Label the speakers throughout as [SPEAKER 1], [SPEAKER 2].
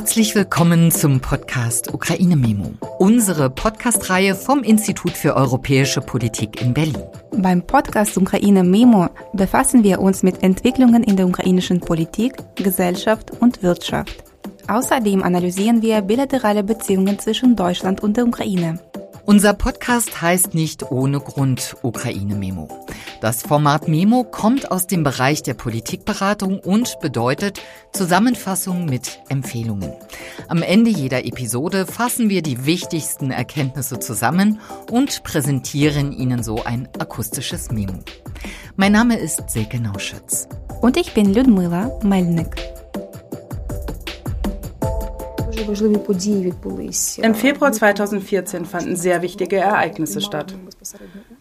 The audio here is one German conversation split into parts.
[SPEAKER 1] Herzlich willkommen zum Podcast Ukraine Memo, unsere Podcast-Reihe vom Institut für europäische Politik in Berlin.
[SPEAKER 2] Beim Podcast Ukraine Memo befassen wir uns mit Entwicklungen in der ukrainischen Politik, Gesellschaft und Wirtschaft. Außerdem analysieren wir bilaterale Beziehungen zwischen Deutschland und der Ukraine.
[SPEAKER 1] Unser Podcast heißt nicht ohne Grund Ukraine Memo. Das Format Memo kommt aus dem Bereich der Politikberatung und bedeutet Zusammenfassung mit Empfehlungen. Am Ende jeder Episode fassen wir die wichtigsten Erkenntnisse zusammen und präsentieren Ihnen so ein akustisches Memo. Mein Name ist Silke Nauschütz.
[SPEAKER 2] Und ich bin Ludmila Melnik.
[SPEAKER 3] Im Februar 2014 fanden sehr wichtige Ereignisse statt.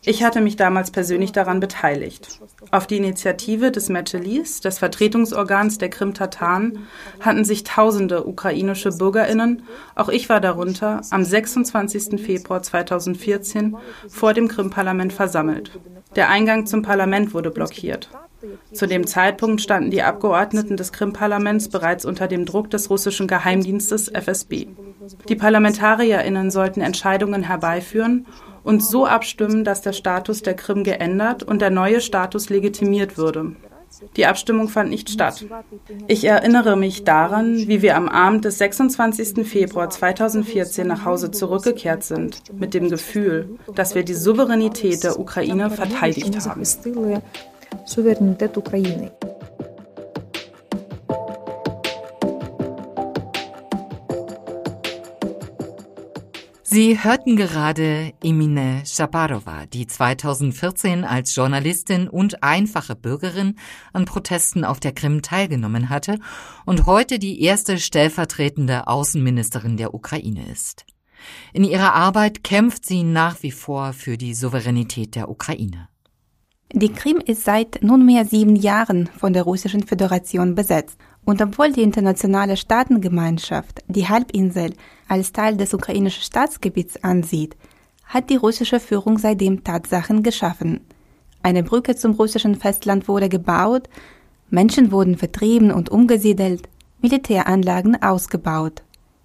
[SPEAKER 3] Ich hatte mich damals persönlich daran beteiligt. Auf die Initiative des Metschelis, des Vertretungsorgans der Krim-Tataren, hatten sich tausende ukrainische Bürgerinnen, auch ich war darunter, am 26. Februar 2014 vor dem Krim-Parlament versammelt. Der Eingang zum Parlament wurde blockiert. Zu dem Zeitpunkt standen die Abgeordneten des Krim-Parlaments bereits unter dem Druck des russischen Geheimdienstes FSB. Die ParlamentarierInnen sollten Entscheidungen herbeiführen und so abstimmen, dass der Status der Krim geändert und der neue Status legitimiert würde. Die Abstimmung fand nicht statt. Ich erinnere mich daran, wie wir am Abend des 26. Februar 2014 nach Hause zurückgekehrt sind, mit dem Gefühl, dass wir die Souveränität der Ukraine verteidigt haben суверенітет України.
[SPEAKER 1] Sie hörten gerade Emine Shabarova, die 2014 als Journalistin und einfache Bürgerin an Protesten auf der Krim teilgenommen hatte und heute die erste stellvertretende Außenministerin der Ukraine ist. In ihrer Arbeit kämpft sie nach wie vor für die Souveränität der Ukraine.
[SPEAKER 2] Die Krim ist seit nunmehr sieben Jahren von der Russischen Föderation besetzt. Und obwohl die internationale Staatengemeinschaft die Halbinsel als Teil des ukrainischen Staatsgebiets ansieht, hat die russische Führung seitdem Tatsachen geschaffen. Eine Brücke zum russischen Festland wurde gebaut, Menschen wurden vertrieben und umgesiedelt, Militäranlagen ausgebaut.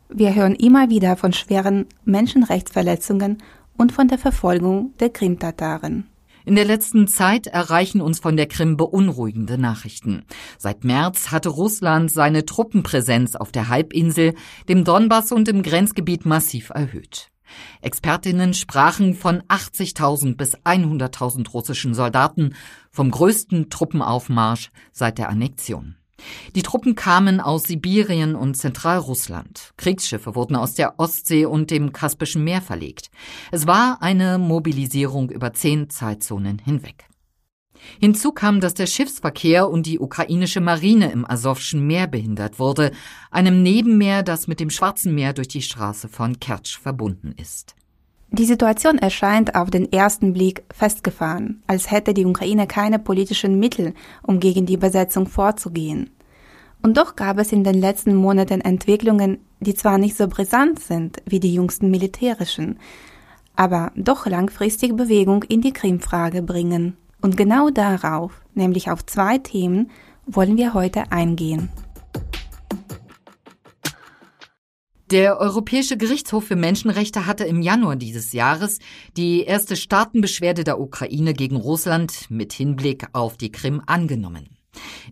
[SPEAKER 2] Wir hören immer wieder von schweren Menschenrechtsverletzungen und von der Verfolgung der Krimtataren.
[SPEAKER 1] In der letzten Zeit erreichen uns von der Krim beunruhigende Nachrichten. Seit März hatte Russland seine Truppenpräsenz auf der Halbinsel, dem Donbass und im Grenzgebiet massiv erhöht. Expertinnen sprachen von 80.000 bis 100.000 russischen Soldaten, vom größten Truppenaufmarsch seit der Annexion. Die Truppen kamen aus Sibirien und Zentralrussland. Kriegsschiffe wurden aus der Ostsee und dem Kaspischen Meer verlegt. Es war eine Mobilisierung über zehn Zeitzonen hinweg. Hinzu kam, dass der Schiffsverkehr und die ukrainische Marine im Asowschen Meer behindert wurde, einem Nebenmeer, das mit dem Schwarzen Meer durch die Straße von Kertsch verbunden ist.
[SPEAKER 2] Die Situation erscheint auf den ersten Blick festgefahren, als hätte die Ukraine keine politischen Mittel, um gegen die Besetzung vorzugehen. Und doch gab es in den letzten Monaten Entwicklungen, die zwar nicht so brisant sind wie die jüngsten militärischen, aber doch langfristig Bewegung in die Krimfrage bringen. Und genau darauf, nämlich auf zwei Themen, wollen wir heute eingehen.
[SPEAKER 1] Der Europäische Gerichtshof für Menschenrechte hatte im Januar dieses Jahres die erste Staatenbeschwerde der Ukraine gegen Russland mit Hinblick auf die Krim angenommen.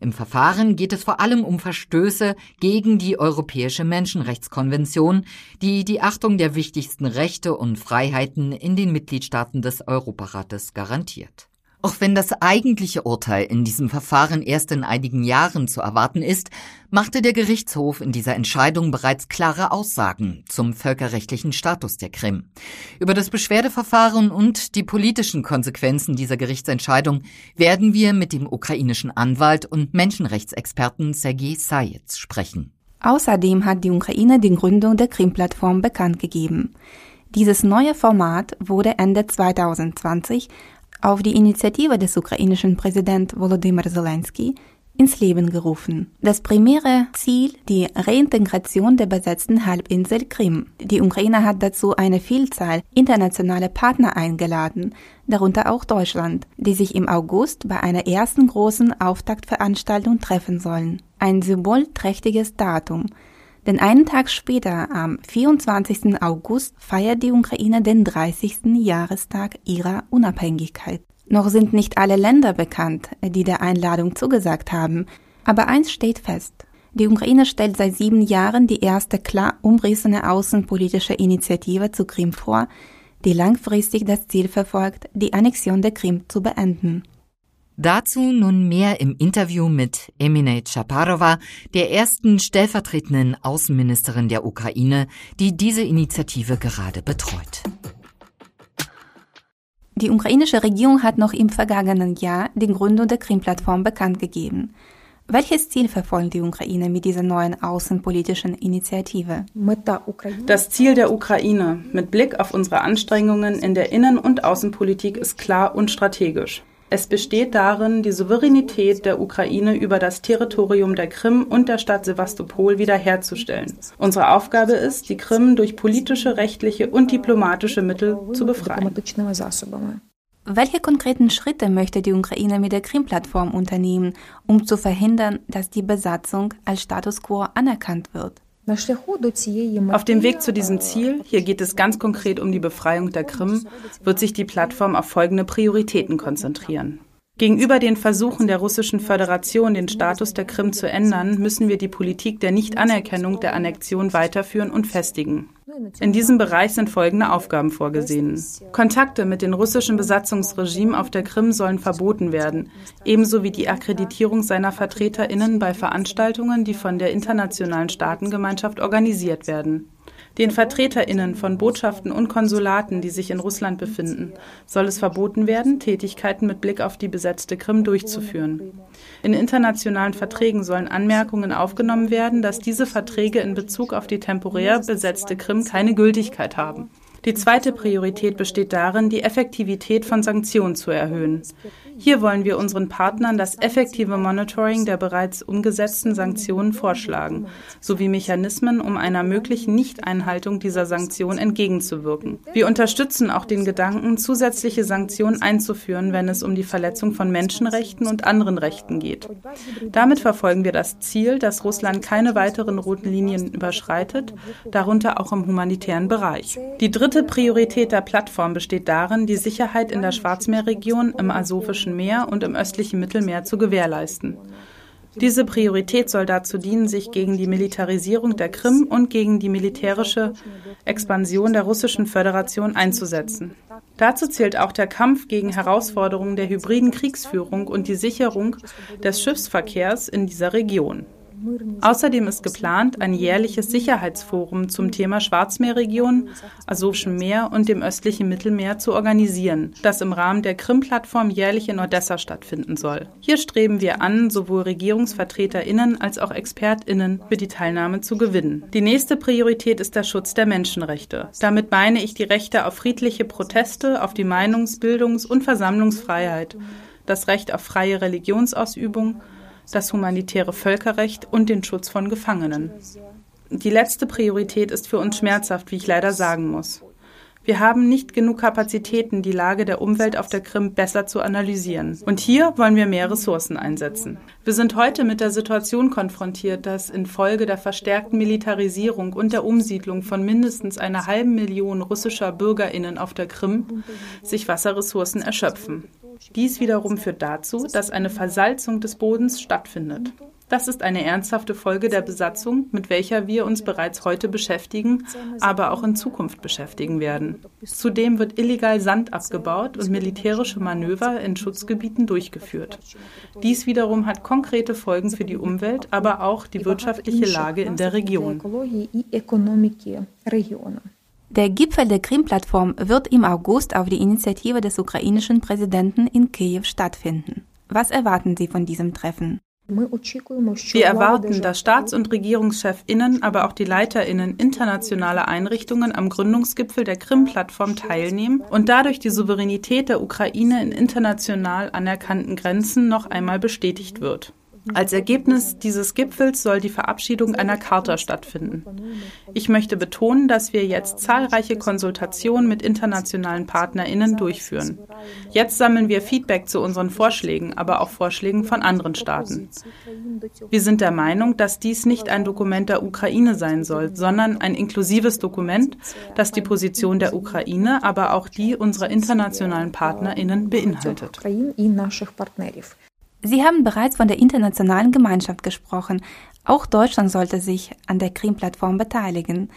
[SPEAKER 1] Im Verfahren geht es vor allem um Verstöße gegen die Europäische Menschenrechtskonvention, die die Achtung der wichtigsten Rechte und Freiheiten in den Mitgliedstaaten des Europarates garantiert. Auch wenn das eigentliche Urteil in diesem Verfahren erst in einigen Jahren zu erwarten ist, machte der Gerichtshof in dieser Entscheidung bereits klare Aussagen zum völkerrechtlichen Status der Krim. Über das Beschwerdeverfahren und die politischen Konsequenzen dieser Gerichtsentscheidung werden wir mit dem ukrainischen Anwalt und Menschenrechtsexperten Sergei Sayetz sprechen.
[SPEAKER 2] Außerdem hat die Ukraine die Gründung der Krim-Plattform bekannt gegeben. Dieses neue Format wurde Ende 2020 auf die Initiative des ukrainischen Präsidenten Volodymyr Zelensky ins Leben gerufen. Das primäre Ziel, die Reintegration der besetzten Halbinsel Krim. Die Ukraine hat dazu eine Vielzahl internationaler Partner eingeladen, darunter auch Deutschland, die sich im August bei einer ersten großen Auftaktveranstaltung treffen sollen. Ein symbolträchtiges Datum, Denn einen Tag später, am 24. August, feiert die Ukraine den 30. Jahrestag ihrer Unabhängigkeit. Noch sind nicht alle Länder bekannt, die der Einladung zugesagt haben, aber eins steht fest. Die Ukraine stellt seit sieben Jahren die erste klar umrissene außenpolitische Initiative zu Krim vor, die langfristig das Ziel verfolgt, die Annexion der Krim zu beenden.
[SPEAKER 1] Dazu nun mehr im Interview mit Emine Chaparova, der ersten stellvertretenden Außenministerin der Ukraine, die diese Initiative gerade betreut.
[SPEAKER 2] Die ukrainische Regierung hat noch im vergangenen Jahr die Gründung der Krim-Plattform bekannt gegeben. Welches Ziel verfolgt die Ukraine mit dieser neuen außenpolitischen Initiative?
[SPEAKER 3] Das Ziel der Ukraine mit Blick auf unsere Anstrengungen in der Innen- und Außenpolitik ist klar und strategisch. Es besteht darin, die Souveränität der Ukraine über das Territorium der Krim und der Stadt Sevastopol wiederherzustellen. Unsere Aufgabe ist, die Krim durch politische, rechtliche und diplomatische Mittel zu befreien.
[SPEAKER 2] Welche konkreten Schritte möchte die Ukraine mit der Krim-Plattform unternehmen, um zu verhindern, dass die Besatzung als Status quo anerkannt wird?
[SPEAKER 3] Auf dem Weg zu diesem Ziel, hier geht es ganz konkret um die Befreiung der Krim, wird sich die Plattform auf folgende Prioritäten konzentrieren. Gegenüber den Versuchen der Russischen Föderation, den Status der Krim zu ändern, müssen wir die Politik der Nichtanerkennung der Annexion weiterführen und festigen. In diesem Bereich sind folgende Aufgaben vorgesehen. Kontakte mit dem russischen Besatzungsregime auf der Krim sollen verboten werden, ebenso wie die Akkreditierung seiner Vertreterinnen bei Veranstaltungen, die von der internationalen Staatengemeinschaft organisiert werden. Den Vertreterinnen von Botschaften und Konsulaten, die sich in Russland befinden, soll es verboten werden, Tätigkeiten mit Blick auf die besetzte Krim durchzuführen. In internationalen Verträgen sollen Anmerkungen aufgenommen werden, dass diese Verträge in Bezug auf die temporär besetzte Krim keine Gültigkeit haben. Die zweite Priorität besteht darin, die Effektivität von Sanktionen zu erhöhen. Hier wollen wir unseren Partnern das effektive Monitoring der bereits umgesetzten Sanktionen vorschlagen, sowie Mechanismen, um einer möglichen Nichteinhaltung dieser Sanktionen entgegenzuwirken. Wir unterstützen auch den Gedanken, zusätzliche Sanktionen einzuführen, wenn es um die Verletzung von Menschenrechten und anderen Rechten geht. Damit verfolgen wir das Ziel, dass Russland keine weiteren roten Linien überschreitet, darunter auch im humanitären Bereich. Die dritte Priorität der Plattform besteht darin, die Sicherheit in der Schwarzmeerregion im Asowischen Schwarzen Meer und im östlichen Mittelmeer zu gewährleisten. Diese Priorität soll dazu dienen, sich gegen die Militarisierung der Krim und gegen die militärische Expansion der Russischen Föderation einzusetzen. Dazu zählt auch der Kampf gegen Herausforderungen der hybriden Kriegsführung und die Sicherung des Schiffsverkehrs in dieser Region. Außerdem ist geplant, ein jährliches Sicherheitsforum zum Thema Schwarzmeerregion, Asowschen Meer und dem östlichen Mittelmeer zu organisieren, das im Rahmen der Krim-Plattform jährlich in Odessa stattfinden soll. Hier streben wir an, sowohl RegierungsvertreterInnen als auch ExpertInnen für die Teilnahme zu gewinnen. Die nächste Priorität ist der Schutz der Menschenrechte. Damit meine ich die Rechte auf friedliche Proteste, auf die Meinungs-, Bildungs- und Versammlungsfreiheit, das Recht auf freie Religionsausübung das humanitäre Völkerrecht und den Schutz von Gefangenen. Die letzte Priorität ist für uns schmerzhaft, wie ich leider sagen muss. Wir haben nicht genug Kapazitäten, die Lage der Umwelt auf der Krim besser zu analysieren. Und hier wollen wir mehr Ressourcen einsetzen. Wir sind heute mit der Situation konfrontiert, dass infolge der verstärkten Militarisierung und der Umsiedlung von mindestens einer halben Million russischer Bürgerinnen auf der Krim sich Wasserressourcen erschöpfen. Dies wiederum führt dazu, dass eine Versalzung des Bodens stattfindet. Das ist eine ernsthafte Folge der Besatzung, mit welcher wir uns bereits heute beschäftigen, aber auch in Zukunft beschäftigen werden. Zudem wird illegal Sand abgebaut und militärische Manöver in Schutzgebieten durchgeführt. Dies wiederum hat konkrete Folgen für die Umwelt, aber auch die wirtschaftliche Lage in der Region.
[SPEAKER 2] Der Gipfel der Krim-Plattform wird im August auf die Initiative des ukrainischen Präsidenten in Kiew stattfinden. Was erwarten Sie von diesem Treffen?
[SPEAKER 3] Wir erwarten, dass Staats- und Regierungschefinnen, aber auch die Leiterinnen internationaler Einrichtungen am Gründungsgipfel der Krim-Plattform teilnehmen und dadurch die Souveränität der Ukraine in international anerkannten Grenzen noch einmal bestätigt wird. Als Ergebnis dieses Gipfels soll die Verabschiedung einer Charta stattfinden. Ich möchte betonen, dass wir jetzt zahlreiche Konsultationen mit internationalen Partnerinnen durchführen. Jetzt sammeln wir Feedback zu unseren Vorschlägen, aber auch Vorschlägen von anderen Staaten. Wir sind der Meinung, dass dies nicht ein Dokument der Ukraine sein soll, sondern ein inklusives Dokument, das die Position der Ukraine, aber auch die unserer internationalen Partnerinnen beinhaltet.
[SPEAKER 2] Sie haben bereits von der internationalen Gemeinschaft gesprochen. Auch Deutschland sollte sich an der Krim-Plattform beteiligen.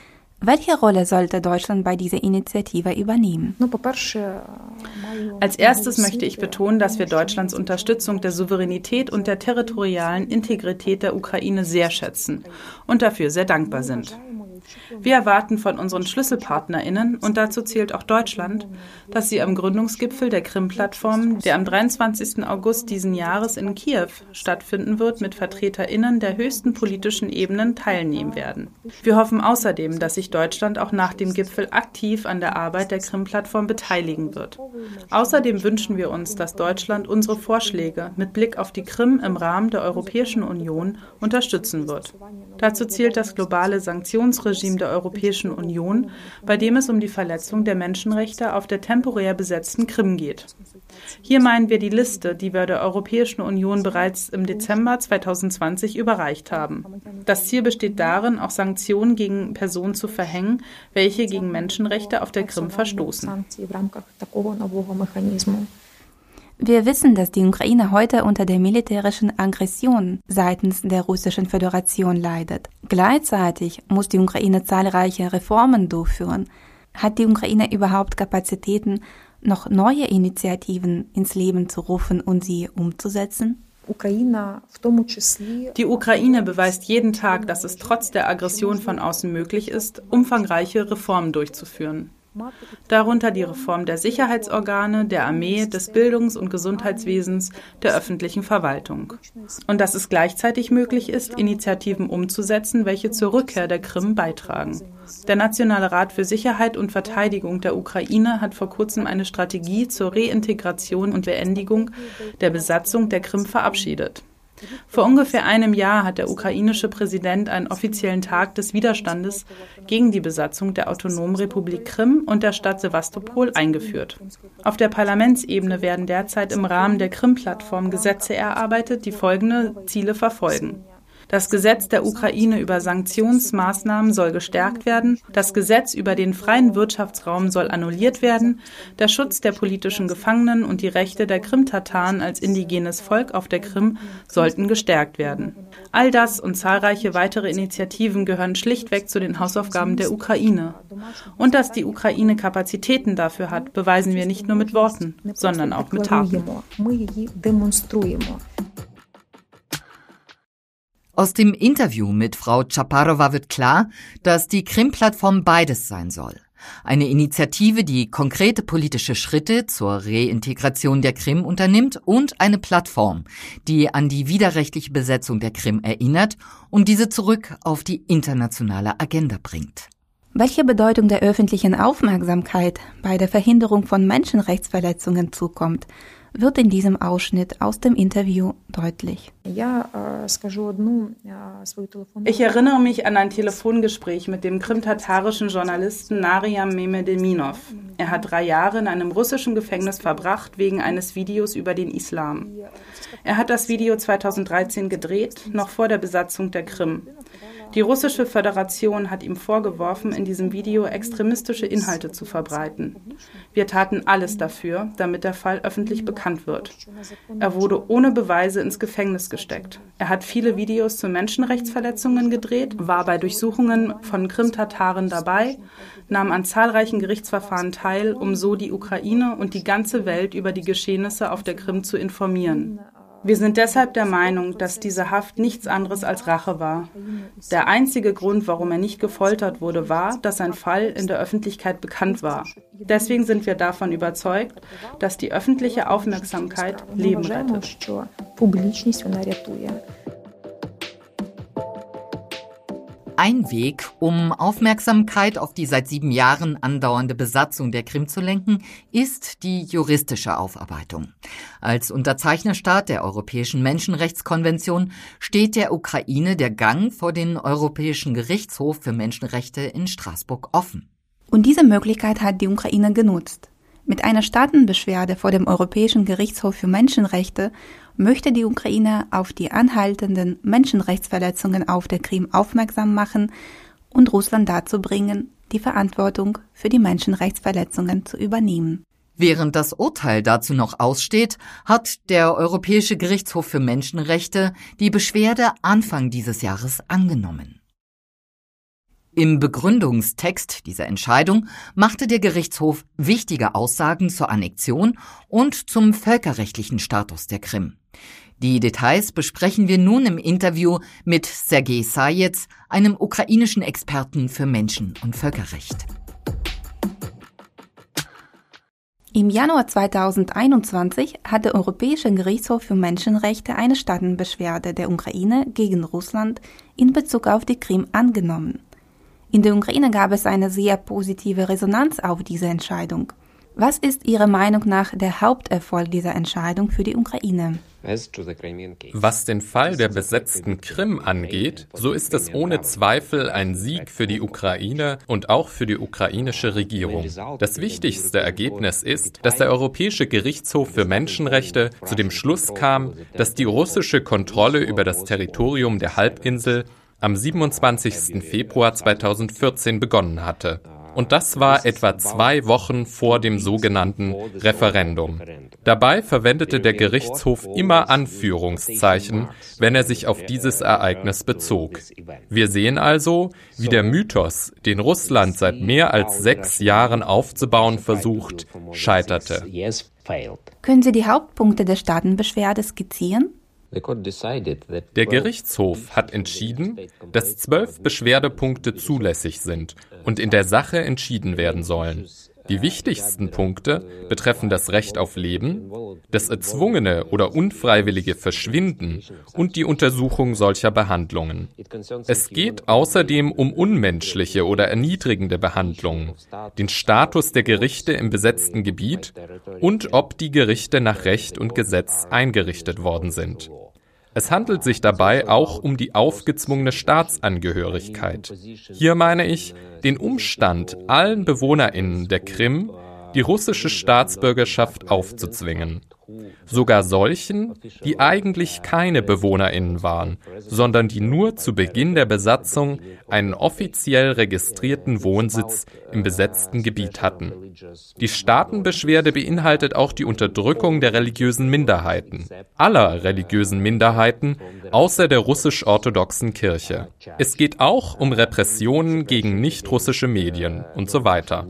[SPEAKER 2] Welche Rolle sollte Deutschland bei dieser Initiative übernehmen?
[SPEAKER 3] Als erstes möchte ich betonen, dass wir Deutschlands Unterstützung der Souveränität und der territorialen Integrität der Ukraine sehr schätzen und dafür sehr dankbar sind. Wir erwarten von unseren Schlüsselpartnerinnen, und dazu zählt auch Deutschland, dass sie am Gründungsgipfel der Krim-Plattform, der am 23. August diesen Jahres in Kiew stattfinden wird, mit Vertreterinnen der höchsten politischen Ebenen teilnehmen werden. Wir hoffen außerdem, dass sich Deutschland auch nach dem Gipfel aktiv an der Arbeit der Krim-Plattform beteiligen wird. Außerdem wünschen wir uns, dass Deutschland unsere Vorschläge mit Blick auf die Krim im Rahmen der Europäischen Union unterstützen wird. Dazu zählt das globale Sanktionsregime der Europäischen Union, bei dem es um die Verletzung der Menschenrechte auf der temporär besetzten Krim geht. Hier meinen wir die Liste, die wir der Europäischen Union bereits im Dezember 2020 überreicht haben. Das Ziel besteht darin, auch Sanktionen gegen Personen zu verhängen, welche gegen Menschenrechte auf der Krim verstoßen.
[SPEAKER 2] Wir wissen, dass die Ukraine heute unter der militärischen Aggression seitens der Russischen Föderation leidet. Gleichzeitig muss die Ukraine zahlreiche Reformen durchführen. Hat die Ukraine überhaupt Kapazitäten, noch neue Initiativen ins Leben zu rufen und sie umzusetzen?
[SPEAKER 3] Die Ukraine beweist jeden Tag, dass es trotz der Aggression von außen möglich ist, umfangreiche Reformen durchzuführen darunter die Reform der Sicherheitsorgane, der Armee, des Bildungs- und Gesundheitswesens, der öffentlichen Verwaltung. Und dass es gleichzeitig möglich ist, Initiativen umzusetzen, welche zur Rückkehr der Krim beitragen. Der Nationale Rat für Sicherheit und Verteidigung der Ukraine hat vor kurzem eine Strategie zur Reintegration und Beendigung der Besatzung der Krim verabschiedet. Vor ungefähr einem Jahr hat der ukrainische Präsident einen offiziellen Tag des Widerstandes gegen die Besatzung der autonomen Republik Krim und der Stadt Sevastopol eingeführt. Auf der Parlamentsebene werden derzeit im Rahmen der Krim-Plattform Gesetze erarbeitet, die folgende Ziele verfolgen. Das Gesetz der Ukraine über Sanktionsmaßnahmen soll gestärkt werden. Das Gesetz über den freien Wirtschaftsraum soll annulliert werden. Der Schutz der politischen Gefangenen und die Rechte der Krim-Tataren als indigenes Volk auf der Krim sollten gestärkt werden. All das und zahlreiche weitere Initiativen gehören schlichtweg zu den Hausaufgaben der Ukraine. Und dass die Ukraine Kapazitäten dafür hat, beweisen wir nicht nur mit Worten, sondern auch mit Taten.
[SPEAKER 1] Aus dem Interview mit Frau Chaparova wird klar, dass die Krim-Plattform beides sein soll. Eine Initiative, die konkrete politische Schritte zur Reintegration der Krim unternimmt und eine Plattform, die an die widerrechtliche Besetzung der Krim erinnert und diese zurück auf die internationale Agenda bringt.
[SPEAKER 2] Welche Bedeutung der öffentlichen Aufmerksamkeit bei der Verhinderung von Menschenrechtsverletzungen zukommt, wird in diesem Ausschnitt aus dem Interview deutlich.
[SPEAKER 3] Ich erinnere mich an ein Telefongespräch mit dem krimtatarischen Journalisten Nariam Mehmedeminov. Er hat drei Jahre in einem russischen Gefängnis verbracht wegen eines Videos über den Islam. Er hat das Video 2013 gedreht, noch vor der Besatzung der Krim. Die russische Föderation hat ihm vorgeworfen, in diesem Video extremistische Inhalte zu verbreiten. Wir taten alles dafür, damit der Fall öffentlich bekannt wird. Er wurde ohne Beweise ins Gefängnis gesteckt. Er hat viele Videos zu Menschenrechtsverletzungen gedreht, war bei Durchsuchungen von Krim-Tataren dabei, nahm an zahlreichen Gerichtsverfahren teil, um so die Ukraine und die ganze Welt über die Geschehnisse auf der Krim zu informieren. Wir sind deshalb der Meinung, dass diese Haft nichts anderes als Rache war. Der einzige Grund, warum er nicht gefoltert wurde, war, dass sein Fall in der Öffentlichkeit bekannt war. Deswegen sind wir davon überzeugt, dass die öffentliche Aufmerksamkeit Leben rettet.
[SPEAKER 1] Ein Weg, um Aufmerksamkeit auf die seit sieben Jahren andauernde Besatzung der Krim zu lenken, ist die juristische Aufarbeitung. Als Unterzeichnerstaat der Europäischen Menschenrechtskonvention steht der Ukraine der Gang vor den Europäischen Gerichtshof für Menschenrechte in Straßburg offen.
[SPEAKER 2] Und diese Möglichkeit hat die Ukraine genutzt. Mit einer Staatenbeschwerde vor dem Europäischen Gerichtshof für Menschenrechte möchte die Ukraine auf die anhaltenden Menschenrechtsverletzungen auf der Krim aufmerksam machen und Russland dazu bringen, die Verantwortung für die Menschenrechtsverletzungen zu übernehmen.
[SPEAKER 1] Während das Urteil dazu noch aussteht, hat der Europäische Gerichtshof für Menschenrechte die Beschwerde Anfang dieses Jahres angenommen. Im Begründungstext dieser Entscheidung machte der Gerichtshof wichtige Aussagen zur Annexion und zum völkerrechtlichen Status der Krim. Die Details besprechen wir nun im Interview mit Sergei Sayetz, einem ukrainischen Experten für Menschen- und Völkerrecht.
[SPEAKER 2] Im Januar 2021 hat der Europäische Gerichtshof für Menschenrechte eine Staatenbeschwerde der Ukraine gegen Russland in Bezug auf die Krim angenommen. In der Ukraine gab es eine sehr positive Resonanz auf diese Entscheidung. Was ist Ihrer Meinung nach der Haupterfolg dieser Entscheidung für die Ukraine?
[SPEAKER 4] Was den Fall der besetzten Krim angeht, so ist es ohne Zweifel ein Sieg für die Ukraine und auch für die ukrainische Regierung. Das wichtigste Ergebnis ist, dass der Europäische Gerichtshof für Menschenrechte zu dem Schluss kam, dass die russische Kontrolle über das Territorium der Halbinsel am 27. Februar 2014 begonnen hatte. Und das war etwa zwei Wochen vor dem sogenannten Referendum. Dabei verwendete der Gerichtshof immer Anführungszeichen, wenn er sich auf dieses Ereignis bezog. Wir sehen also, wie der Mythos, den Russland seit mehr als sechs Jahren aufzubauen versucht, scheiterte.
[SPEAKER 2] Können Sie die Hauptpunkte der Staatenbeschwerde skizzieren?
[SPEAKER 4] Der Gerichtshof hat entschieden, dass zwölf Beschwerdepunkte zulässig sind und in der Sache entschieden werden sollen. Die wichtigsten Punkte betreffen das Recht auf Leben, das erzwungene oder unfreiwillige Verschwinden und die Untersuchung solcher Behandlungen. Es geht außerdem um unmenschliche oder erniedrigende Behandlungen, den Status der Gerichte im besetzten Gebiet und ob die Gerichte nach Recht und Gesetz eingerichtet worden sind. Es handelt sich dabei auch um die aufgezwungene Staatsangehörigkeit. Hier meine ich den Umstand, allen Bewohnerinnen der Krim die russische Staatsbürgerschaft aufzuzwingen sogar solchen, die eigentlich keine Bewohnerinnen waren, sondern die nur zu Beginn der Besatzung einen offiziell registrierten Wohnsitz im besetzten Gebiet hatten. Die Staatenbeschwerde beinhaltet auch die Unterdrückung der religiösen Minderheiten, aller religiösen Minderheiten außer der russisch-orthodoxen Kirche. Es geht auch um Repressionen gegen nicht-russische Medien und so weiter.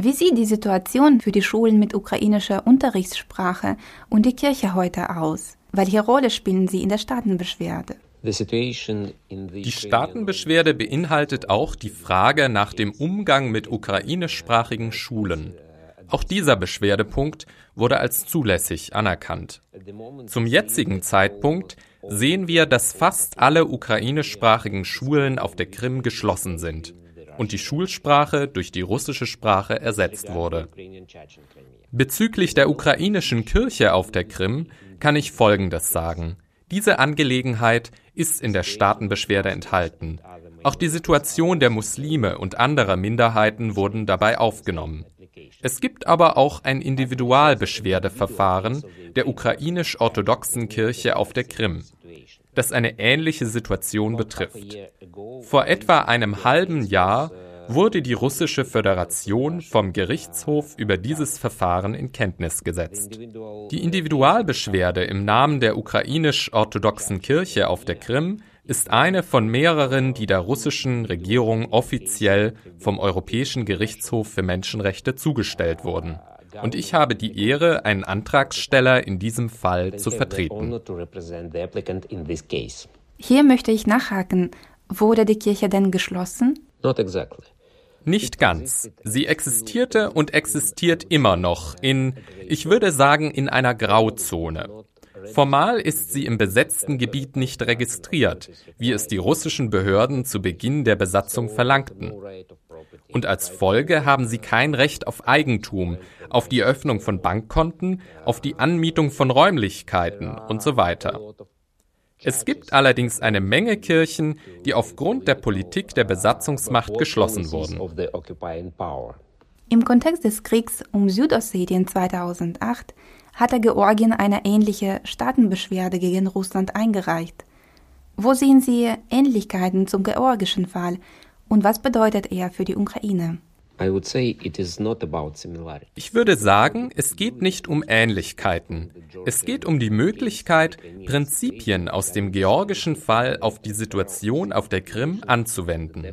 [SPEAKER 2] Wie sieht die Situation für die Schulen mit ukrainischer Unterrichtssprache und die Kirche heute aus? Welche Rolle spielen sie in der Staatenbeschwerde?
[SPEAKER 4] Die Staatenbeschwerde beinhaltet auch die Frage nach dem Umgang mit ukrainischsprachigen Schulen. Auch dieser Beschwerdepunkt wurde als zulässig anerkannt. Zum jetzigen Zeitpunkt sehen wir, dass fast alle ukrainischsprachigen Schulen auf der Krim geschlossen sind und die Schulsprache durch die russische Sprache ersetzt wurde. Bezüglich der ukrainischen Kirche auf der Krim kann ich Folgendes sagen. Diese Angelegenheit ist in der Staatenbeschwerde enthalten. Auch die Situation der Muslime und anderer Minderheiten wurden dabei aufgenommen. Es gibt aber auch ein Individualbeschwerdeverfahren der ukrainisch-orthodoxen Kirche auf der Krim das eine ähnliche Situation betrifft. Vor etwa einem halben Jahr wurde die russische Föderation vom Gerichtshof über dieses Verfahren in Kenntnis gesetzt. Die Individualbeschwerde im Namen der ukrainisch-orthodoxen Kirche auf der Krim ist eine von mehreren, die der russischen Regierung offiziell vom Europäischen Gerichtshof für Menschenrechte zugestellt wurden und ich habe die Ehre, einen Antragsteller in diesem Fall zu vertreten.
[SPEAKER 2] Hier möchte ich nachhaken. Wurde die Kirche denn geschlossen?
[SPEAKER 4] Nicht ganz. Sie existierte und existiert immer noch in, ich würde sagen, in einer Grauzone. Formal ist sie im besetzten Gebiet nicht registriert, wie es die russischen Behörden zu Beginn der Besatzung verlangten. Und als Folge haben sie kein Recht auf Eigentum, auf die Öffnung von Bankkonten, auf die Anmietung von Räumlichkeiten und so weiter. Es gibt allerdings eine Menge Kirchen, die aufgrund der Politik der Besatzungsmacht geschlossen wurden.
[SPEAKER 2] Im Kontext des Kriegs um Südossetien 2008 hatte Georgien eine ähnliche Staatenbeschwerde gegen Russland eingereicht. Wo sehen Sie Ähnlichkeiten zum georgischen Fall und was bedeutet er für die Ukraine?
[SPEAKER 4] Ich würde sagen, es geht nicht um Ähnlichkeiten. Es geht um die Möglichkeit, Prinzipien aus dem georgischen Fall auf die Situation auf der Krim anzuwenden.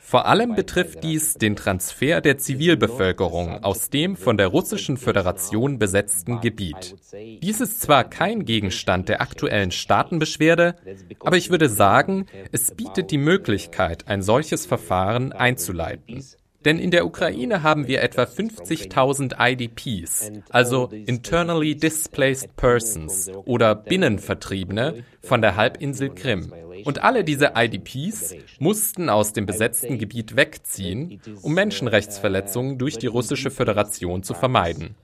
[SPEAKER 4] Vor allem betrifft dies den Transfer der Zivilbevölkerung aus dem von der Russischen Föderation besetzten Gebiet. Dies ist zwar kein Gegenstand der aktuellen Staatenbeschwerde, aber ich würde sagen, es bietet die Möglichkeit, ein solches Verfahren einzuleiten. Denn in der Ukraine haben wir etwa 50.000 IDPs, also Internally Displaced Persons oder Binnenvertriebene von der Halbinsel Krim. Und alle diese IDPs mussten aus dem besetzten Gebiet wegziehen, um Menschenrechtsverletzungen durch die Russische Föderation zu vermeiden.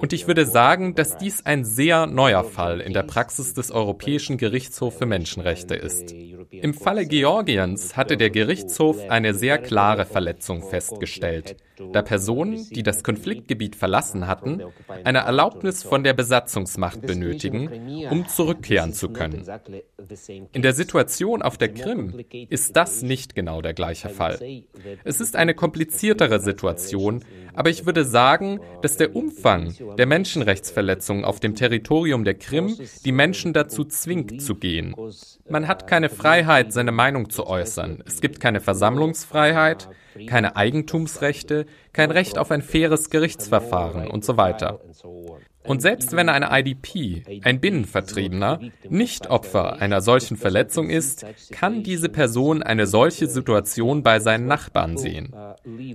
[SPEAKER 4] Und ich würde sagen, dass dies ein sehr neuer Fall in der Praxis des Europäischen Gerichtshofs für Menschenrechte ist. Im Falle Georgiens hatte der Gerichtshof eine sehr klare Verletzung festgestellt, da Personen, die das Konfliktgebiet verlassen hatten, eine Erlaubnis von der Besatzungsmacht benötigen, um zurückkehren zu können. In der Situation auf der Krim ist das nicht genau der gleiche Fall. Es ist eine kompliziertere Situation, aber ich würde sagen, dass der Umfang der Menschenrechtsverletzungen auf dem Territorium der Krim die Menschen dazu zwingt zu gehen. Man hat keine Freiheit, seine Meinung zu äußern. Es gibt keine Versammlungsfreiheit, keine Eigentumsrechte, kein Recht auf ein faires Gerichtsverfahren und so weiter. Und selbst wenn eine IDP, ein Binnenvertriebener, nicht Opfer einer solchen Verletzung ist, kann diese Person eine solche Situation bei seinen Nachbarn sehen.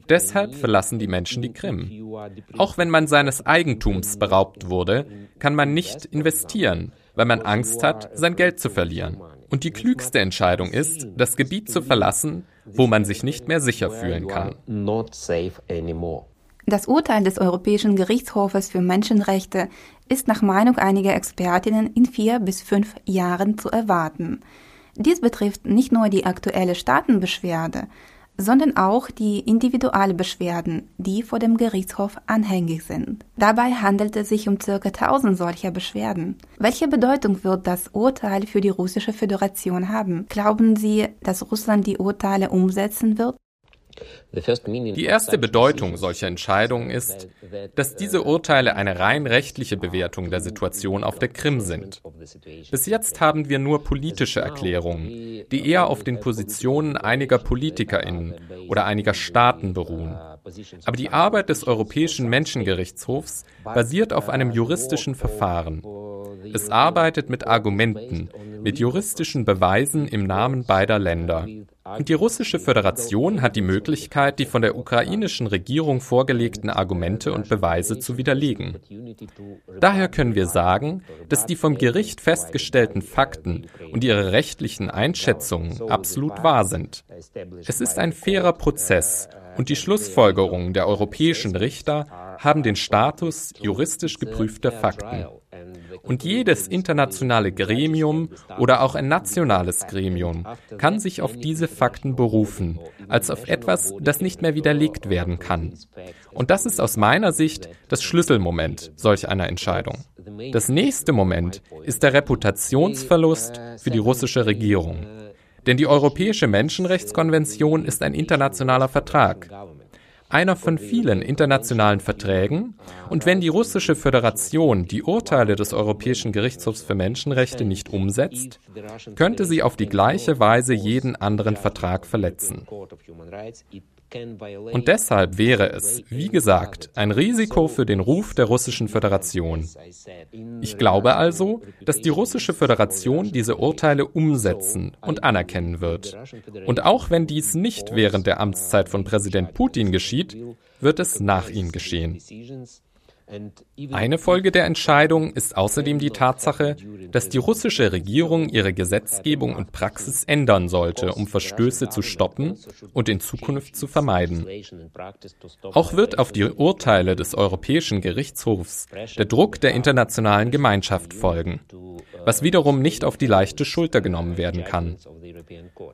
[SPEAKER 4] Deshalb verlassen die Menschen die Krim. Auch wenn man seines Eigentums beraubt wurde, kann man nicht investieren, weil man Angst hat, sein Geld zu verlieren. Und die klügste Entscheidung ist, das Gebiet zu verlassen, wo man sich nicht mehr sicher fühlen kann.
[SPEAKER 2] Das Urteil des Europäischen Gerichtshofes für Menschenrechte ist nach Meinung einiger Expertinnen in vier bis fünf Jahren zu erwarten. Dies betrifft nicht nur die aktuelle Staatenbeschwerde, sondern auch die Individualbeschwerden, die vor dem Gerichtshof anhängig sind. Dabei handelt es sich um ca. 1000 solcher Beschwerden. Welche Bedeutung wird das Urteil für die russische Föderation haben? Glauben Sie, dass Russland die Urteile umsetzen wird?
[SPEAKER 4] Die erste Bedeutung solcher Entscheidungen ist, dass diese Urteile eine rein rechtliche Bewertung der Situation auf der Krim sind. Bis jetzt haben wir nur politische Erklärungen, die eher auf den Positionen einiger Politikerinnen oder einiger Staaten beruhen. Aber die Arbeit des Europäischen Menschengerichtshofs basiert auf einem juristischen Verfahren. Es arbeitet mit Argumenten, mit juristischen Beweisen im Namen beider Länder. Und die Russische Föderation hat die Möglichkeit, die von der ukrainischen Regierung vorgelegten Argumente und Beweise zu widerlegen. Daher können wir sagen, dass die vom Gericht festgestellten Fakten und ihre rechtlichen Einschätzungen absolut wahr sind. Es ist ein fairer Prozess und die Schlussfolgerungen der europäischen Richter haben den Status juristisch geprüfter Fakten. Und jedes internationale Gremium oder auch ein nationales Gremium kann sich auf diese Fakten berufen, als auf etwas, das nicht mehr widerlegt werden kann. Und das ist aus meiner Sicht das Schlüsselmoment solch einer Entscheidung. Das nächste Moment ist der Reputationsverlust für die russische Regierung. Denn die Europäische Menschenrechtskonvention ist ein internationaler Vertrag einer von vielen internationalen Verträgen, und wenn die russische Föderation die Urteile des Europäischen Gerichtshofs für Menschenrechte nicht umsetzt, könnte sie auf die gleiche Weise jeden anderen Vertrag verletzen. Und deshalb wäre es, wie gesagt, ein Risiko für den Ruf der Russischen Föderation. Ich glaube also, dass die Russische Föderation diese Urteile umsetzen und anerkennen wird. Und auch wenn dies nicht während der Amtszeit von Präsident Putin geschieht, wird es nach ihm geschehen. Eine Folge der Entscheidung ist außerdem die Tatsache, dass die russische Regierung ihre Gesetzgebung und Praxis ändern sollte, um Verstöße zu stoppen und in Zukunft zu vermeiden. Auch wird auf die Urteile des Europäischen Gerichtshofs der Druck der internationalen Gemeinschaft folgen, was wiederum nicht auf die leichte Schulter genommen werden kann.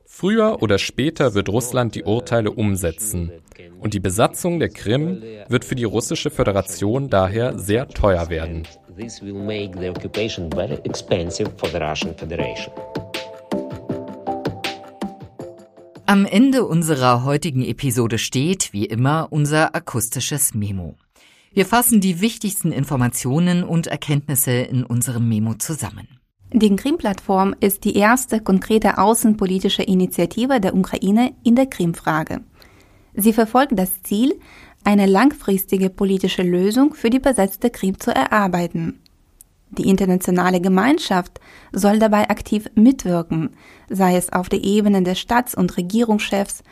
[SPEAKER 4] Früher oder später wird Russland die Urteile umsetzen und die Besatzung der Krim wird für die russische Föderation daher sehr teuer werden.
[SPEAKER 1] Am Ende unserer heutigen Episode steht, wie immer, unser akustisches Memo. Wir fassen die wichtigsten Informationen und Erkenntnisse in unserem Memo zusammen.
[SPEAKER 2] Die Krim-Plattform ist die erste konkrete außenpolitische Initiative der Ukraine in der Krim-Frage. Sie verfolgt das Ziel, eine langfristige politische Lösung für die besetzte Krim zu erarbeiten. Die internationale Gemeinschaft soll dabei aktiv mitwirken, sei es auf der Ebene der Staats- und Regierungschefs,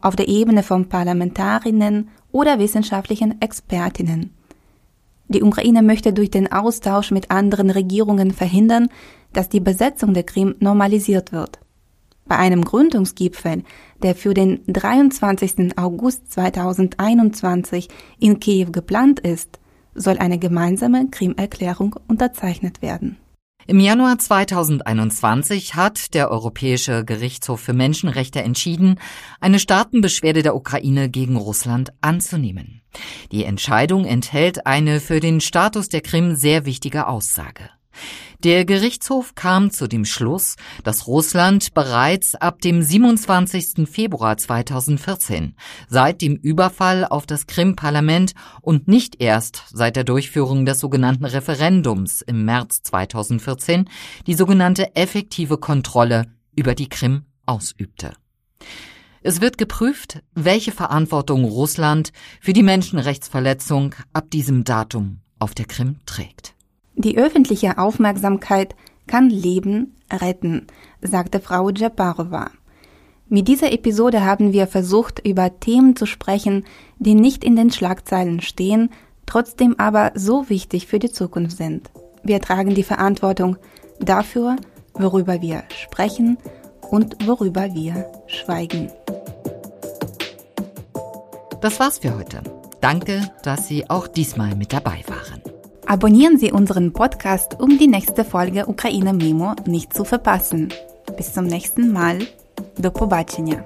[SPEAKER 2] auf der Ebene von Parlamentarinnen oder wissenschaftlichen Expertinnen. Die Ukraine möchte durch den Austausch mit anderen Regierungen verhindern, dass die Besetzung der Krim normalisiert wird. Bei einem Gründungsgipfel, der für den 23. August 2021 in Kiew geplant ist, soll eine gemeinsame Krim-Erklärung unterzeichnet werden.
[SPEAKER 1] Im Januar 2021 hat der Europäische Gerichtshof für Menschenrechte entschieden, eine Staatenbeschwerde der Ukraine gegen Russland anzunehmen. Die Entscheidung enthält eine für den Status der Krim sehr wichtige Aussage. Der Gerichtshof kam zu dem Schluss, dass Russland bereits ab dem 27. Februar 2014, seit dem Überfall auf das Krim-Parlament und nicht erst seit der Durchführung des sogenannten Referendums im März 2014, die sogenannte effektive Kontrolle über die Krim ausübte. Es wird geprüft, welche Verantwortung Russland für die Menschenrechtsverletzung ab diesem Datum auf der Krim trägt.
[SPEAKER 2] Die öffentliche Aufmerksamkeit kann Leben retten, sagte Frau Djaparova. Mit dieser Episode haben wir versucht, über Themen zu sprechen, die nicht in den Schlagzeilen stehen, trotzdem aber so wichtig für die Zukunft sind. Wir tragen die Verantwortung dafür, worüber wir sprechen und worüber wir schweigen.
[SPEAKER 1] Das war's für heute. Danke, dass Sie auch diesmal mit dabei waren.
[SPEAKER 2] Abonnieren Sie unseren Podcast, um die nächste Folge Ukraine Memo nicht zu verpassen. Bis zum nächsten Mal. Do pobaczenia.